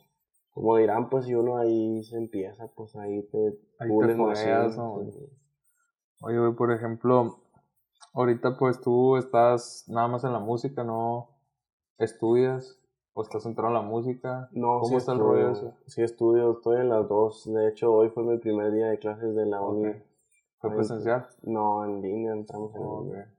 como dirán, pues si uno ahí se empieza, pues ahí te Ahí te fogueas, ¿no, sí. Oye, güey, por ejemplo, ahorita pues tú estás nada más en la música, ¿no estudias? ¿O estás centrado en la música? No, ¿Cómo sí está el estudio, rollo ese? Sí estudio, estoy en las dos. De hecho, hoy fue mi primer día de clases de la uni. ¿Fue presencial? No, en línea, entramos en Ok. línea.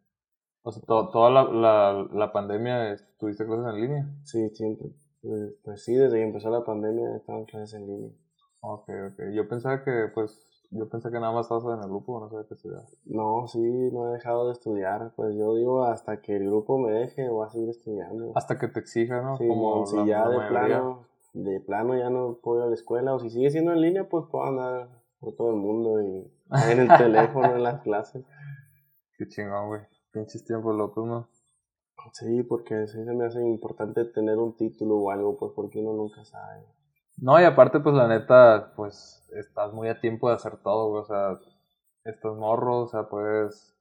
O sea, to- toda la, la, la pandemia tuviste clases en línea. Sí, siempre. Pues, pues sí, desde que empezó la pandemia estaban clases en línea. Ok, ok. Yo pensaba que, pues, yo pensé que nada más estabas en el grupo, no sabía qué estudiar. No, sí, no he dejado de estudiar. Pues yo digo, hasta que el grupo me deje, voy a seguir estudiando. Hasta que te exija, ¿no? Sí, Como si ya de mayoría. plano, de plano ya no puedo ir a la escuela, o si sigue siendo en línea, pues puedo andar por todo el mundo y en el teléfono en las clases. Qué chingón, güey. Pinches tiempos locos, ¿no? Sí, porque sí se me hace importante tener un título o algo, pues porque uno nunca sabe. No, y aparte, pues la neta, pues estás muy a tiempo de hacer todo, güey. O sea, estás morro, o sea, pues.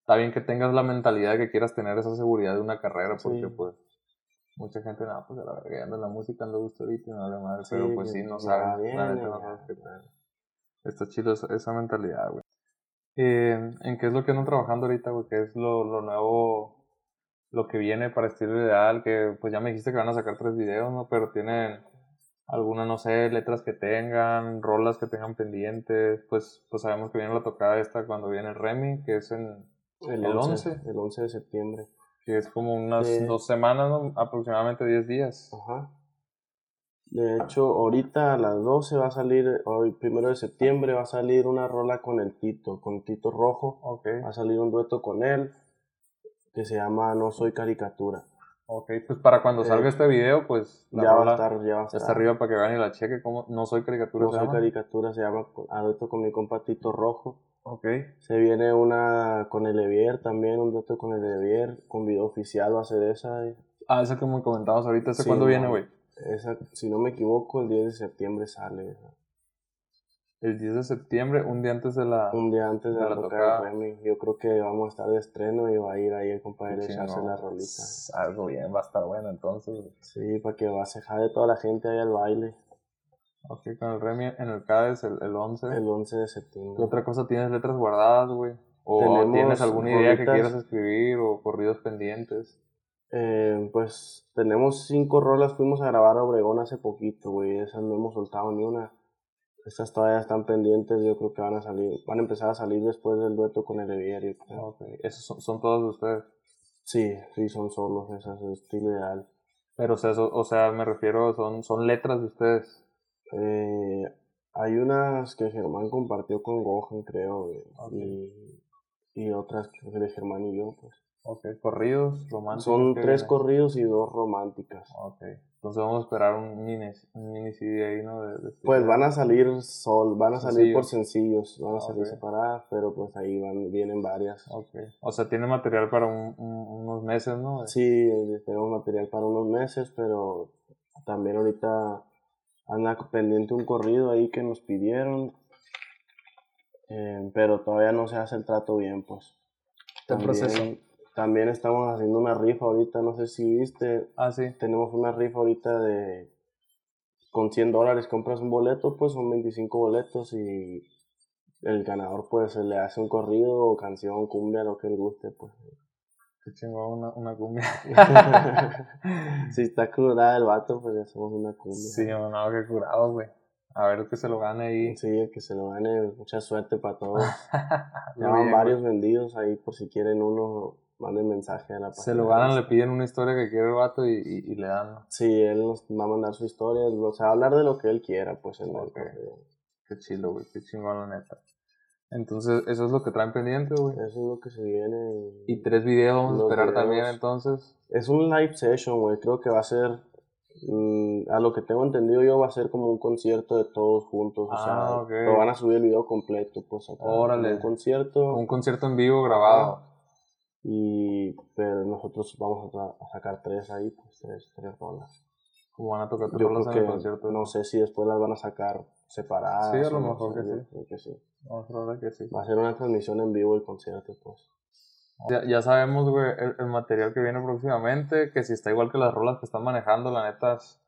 Está bien que tengas la mentalidad de que quieras tener esa seguridad de una carrera, porque Sí. pues. Mucha gente, nada, pues a la verga, anda en la música, anda gusto ahorita y no le madre. Sí, pero pues sí, no ya sabes. la neta, no sabes qué. Está chido esa, esa mentalidad, güey. Eh, ¿En qué es lo que andan trabajando ahorita, güey? ¿Qué es lo, lo nuevo, lo que viene para estilo ideal? Que pues ya me dijiste que van a sacar tres videos, ¿no? Pero tienen, alguna, no sé, letras que tengan, rolas que tengan pendientes, pues, pues sabemos que viene la tocada esta cuando viene el Remy, que es en El, El 11, 11. El 11 de septiembre. que es como unas dos semanas, ¿no? aproximadamente 10 días. Ajá. De hecho, ahorita a las 12 va a salir, hoy primero de septiembre va a salir una rola con el Tito, con Tito Rojo. Ok, Va a salir un dueto con él que se llama No Soy Caricatura. Ok, pues para cuando Eh, salga este video, pues la Ya va a estar, ya va a estar. está arriba para que vean y la cheque, como no soy caricatura. No Soy llama? Caricatura se llama con- a dueto con mi compa Tito Rojo. Ok, Se viene una con el Evier también, un dueto con el Evier, con video oficial va a ser esa. ah, esa que me comentabas ahorita, ¿ese Sí, cuándo viene, güey? Esa, si no me equivoco, el 10 de septiembre sale. esa. El 10 de septiembre, un día antes de la... Un día antes de De la la tocada tocada. de Remy. Yo creo que vamos a estar de estreno y va a ir ahí el compadre Qué a echarse chingón. la rolita. Pues, Algo bien, va a estar bueno entonces. Sí, para que va a cejar de toda la gente ahí al baile Ok, con el Remy en el CADES el, el 11. el 11 de ¿Qué septiembre. otra cosa tienes letras guardadas, güey? ¿O tienes alguna idea que quieras escribir o corridos pendientes? Eh, pues tenemos cinco rolas, fuimos a grabar a Obregón hace poquito, güey, esas no hemos soltado ni una. Estas todavía están pendientes, yo creo que van a salir, van a empezar a salir después del dueto con el Evier, yo creo. Ok, esos son, son todos de ustedes. Sí, sí, son solos, esas es estilo ideal. Pero, o sea, o sea, me refiero, son, son letras de ustedes. Eh, hay unas que Germán compartió con Gohan, creo, güey, Ok. y, y otras que de Germán y yo, pues. Ok, corridos, románticos. Son ¿qué tres corridos y dos románticas. Ok, entonces vamos a esperar un mini, un mini CD ahí, ¿no? De, de este Pues van a salir sol, van a salir por Sencillos. sencillos, van a salir Ok. separadas, pero pues ahí van, vienen varias. Ok, o sea, tiene material para un- un- unos meses, ¿no? Sí, tenemos material para unos meses, pero también ahorita anda pendiente un corrido ahí que nos pidieron, eh, pero todavía no se hace el trato bien, pues. Está en proceso. También, estamos haciendo una rifa ahorita, no sé si viste, Ah, sí. tenemos una rifa ahorita de con 100 dólares compras un boleto, pues son 25 boletos y el ganador pues se le hace un corrido o canción, cumbia, lo que le guste, pues. Qué chingón, una, una cumbia. si está curada el vato, pues le hacemos una cumbia. Sí, no, no, qué curado, güey. A ver que se lo gane ahí. Sí, el que se lo gane, mucha suerte para todos. Ya van varios vendidos ahí por si quieren uno, manden mensaje a la Se lo página. ganan, le piden una historia que quiere el vato y, y, y le dan. Sí, él nos va a mandar su historia, o sea, hablar de lo que él quiera, pues en el Ok. correo. Qué chilo, güey, qué chingón la neta. Entonces, eso es lo que traen pendiente, güey. Eso es lo que se viene. Y tres videos vamos a esperar videos. también, entonces. Es un live session, güey. Creo que va a ser. mm, a lo que tengo entendido yo, va a ser como un concierto de todos juntos. O Ah, sea, ok. lo van a subir el video completo, pues acá. Órale. Un concierto. Un concierto en vivo grabado. Y. Pero nosotros vamos a, sacar tres ahí, pues tres, tres rolas. Como van a tocar Yo rolas creo en el concierto. No sé si después las van a sacar separadas. Sí, a lo no mejor que sí. creo que sí. Que sí. Va a ser una transmisión en vivo el concierto, pues. Ya, ya sabemos, güey, el, el material que viene próximamente, que si está igual que las rolas que están manejando, la neta, es-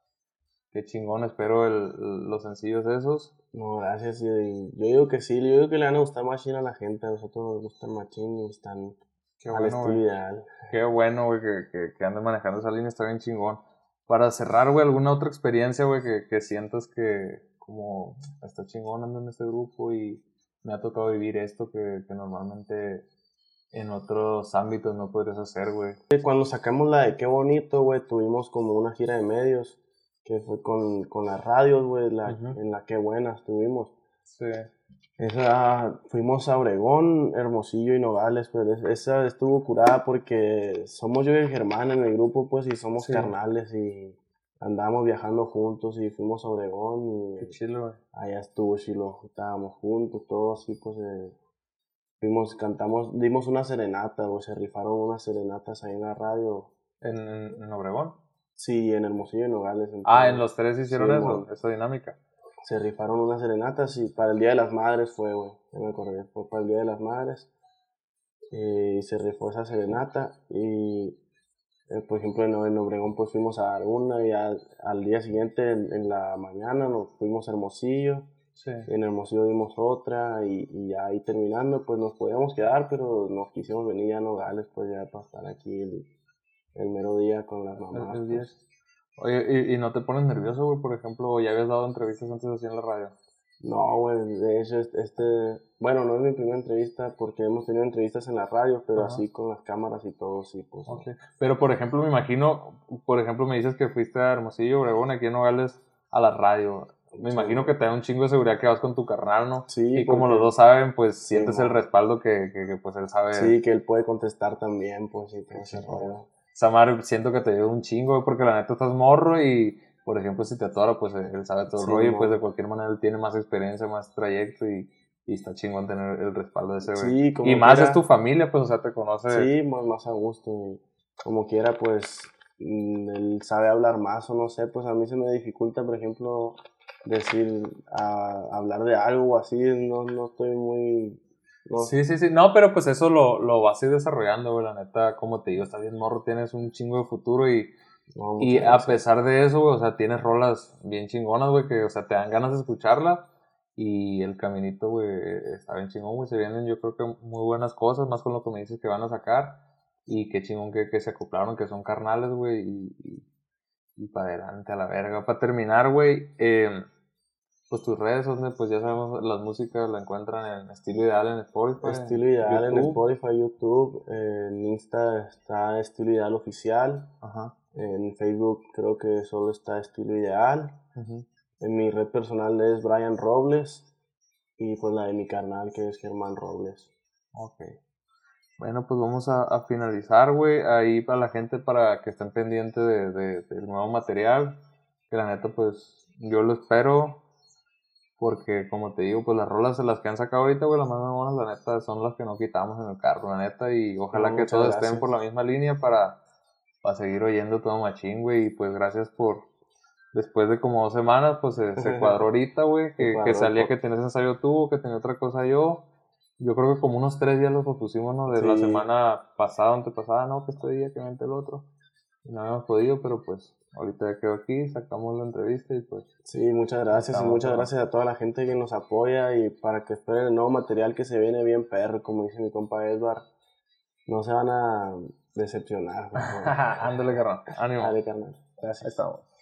qué chingón, espero el, los sencillos esos. No, gracias. y- y yo digo que sí, yo digo que le van a gustar machine a la gente. A nosotros nos gustan machine y están Qué al bueno, güey. Qué bueno, güey, que, que, que anden manejando esa línea, está bien chingón. Para cerrar, güey, alguna otra experiencia, güey, que, que sientas que como está chingón ando en este grupo y me ha tocado vivir esto que, que normalmente en otros ámbitos no podrías hacer, güey. Cuando sacamos la de Qué Bonito, güey, tuvimos como una gira de medios que fue con, con las radios, güey, la, Ujú. en la Qué Buena estuvimos. Sí. Esa, fuimos a Obregón, Hermosillo y Nogales, pues es- esa estuvo curada porque somos yo y el Germán en el grupo, pues, y somos Sí. carnales y andábamos viajando juntos y fuimos a Obregón Qué y chilo, allá estuvo Shiloh, estábamos juntos, todo así, pues, eh, fuimos, cantamos, dimos una serenata, o se rifaron unas serenatas ahí en la radio, ¿En, en, en Obregón? sí, en Hermosillo y Nogales. Ah, entonces, en los tres hicieron Sí, eso, esa dinámica. Se rifaron unas serenatas y para el Día de las Madres fue, güey, ya me acordé, fue para el Día de las Madres eh, y se rifó esa serenata y, eh, por ejemplo, en, en Obregón pues fuimos a dar una y al, al día siguiente, en, en la mañana, nos fuimos a Hermosillo Sí. En Hermosillo dimos otra y, y ya ahí terminando, pues nos podíamos quedar, pero nos quisimos venir ya a Nogales, pues ya para estar aquí el, el mero día con las mamás. Pues. 10. Oye, ¿y, no te pones nervioso, güey? Por ejemplo, ¿ya habías dado entrevistas antes así en la radio? No, güey, de hecho, este, bueno, no es mi primera entrevista porque hemos tenido entrevistas en la radio, pero así con las cámaras y todo, sí, pues. Pero, por ejemplo, me imagino, por ejemplo, me dices que fuiste a Hermosillo, Obregón, aquí en Nogales, a la radio. Me imagino que te da un chingo de seguridad que vas con tu carnal, ¿no? Sí. Y como los dos saben, pues sientes el respaldo que, que, pues él sabe. Sí, que él puede contestar también, pues, y todo ese Samar, siento que te dio un chingo, porque la neta estás morro y, por ejemplo, si te atora, pues él sabe todo el rollo, y pues de cualquier manera él tiene más experiencia, más trayecto y, y está chingón tener el respaldo de ese güey. Sí, y más es tu familia, pues, o sea, te conoce. Sí, más, más a gusto. Y como quiera, pues, mm, él sabe hablar más o no sé, pues a mí se me dificulta, por ejemplo, decir, a, hablar de algo así, no, no estoy muy Sí, sí, sí. No, pero pues eso lo, lo vas a ir desarrollando, güey. La neta, como te digo, está bien morro, tienes un chingo de futuro y, y a pesar de eso, güey, o sea, tienes rolas bien chingonas, güey, que, o sea, te dan ganas de escucharla. Y el caminito, güey, está bien chingón, güey. Se vienen, yo creo que muy buenas cosas, más con lo que me dices que van a sacar. Y qué chingón que, que se acoplaron, que son carnales, güey. Y, y, y para adelante, a la verga. Para terminar, güey, eh, pues tus redes donde pues ya sabemos las músicas la encuentran en estilo ideal en Spotify estilo ideal en Spotify YouTube en Insta está estilo ideal oficial Ajá. en Facebook creo que solo está estilo ideal en mi red personal es Brian Robles y pues la de mi canal que es Germán Robles ok bueno, pues vamos a, finalizar, güey. Ahí para la gente, para que estén pendientes de, de, del nuevo material. Que la neta, pues yo lo espero porque, como te digo, pues las rolas de las que han sacado ahorita, güey, las más buenas, la neta, son las que no quitamos en el carro, la neta. Y ojalá que todos estén por la misma línea para, para seguir oyendo todo machín, güey. Y pues gracias por, después de como dos semanas, pues se, cuadró ahorita, güey, que, que, salía que tenés ensayo tú, que tenía otra cosa yo. Yo creo que como unos tres días los propusimos, ¿no? De la semana pasada, antepasada, no, que este día, que vente el otro. Y no habíamos podido, pero pues ahorita ya quedo aquí, sacamos la entrevista y pues... Sí, muchas gracias y muchas gracias a toda la gente que nos apoya y para que esperen el nuevo material que se viene bien perro, como dice mi compa Edward. No se van a decepcionar. Ándale, carnal. Ánimo. Dale, carnal. Gracias. Ahí estamos.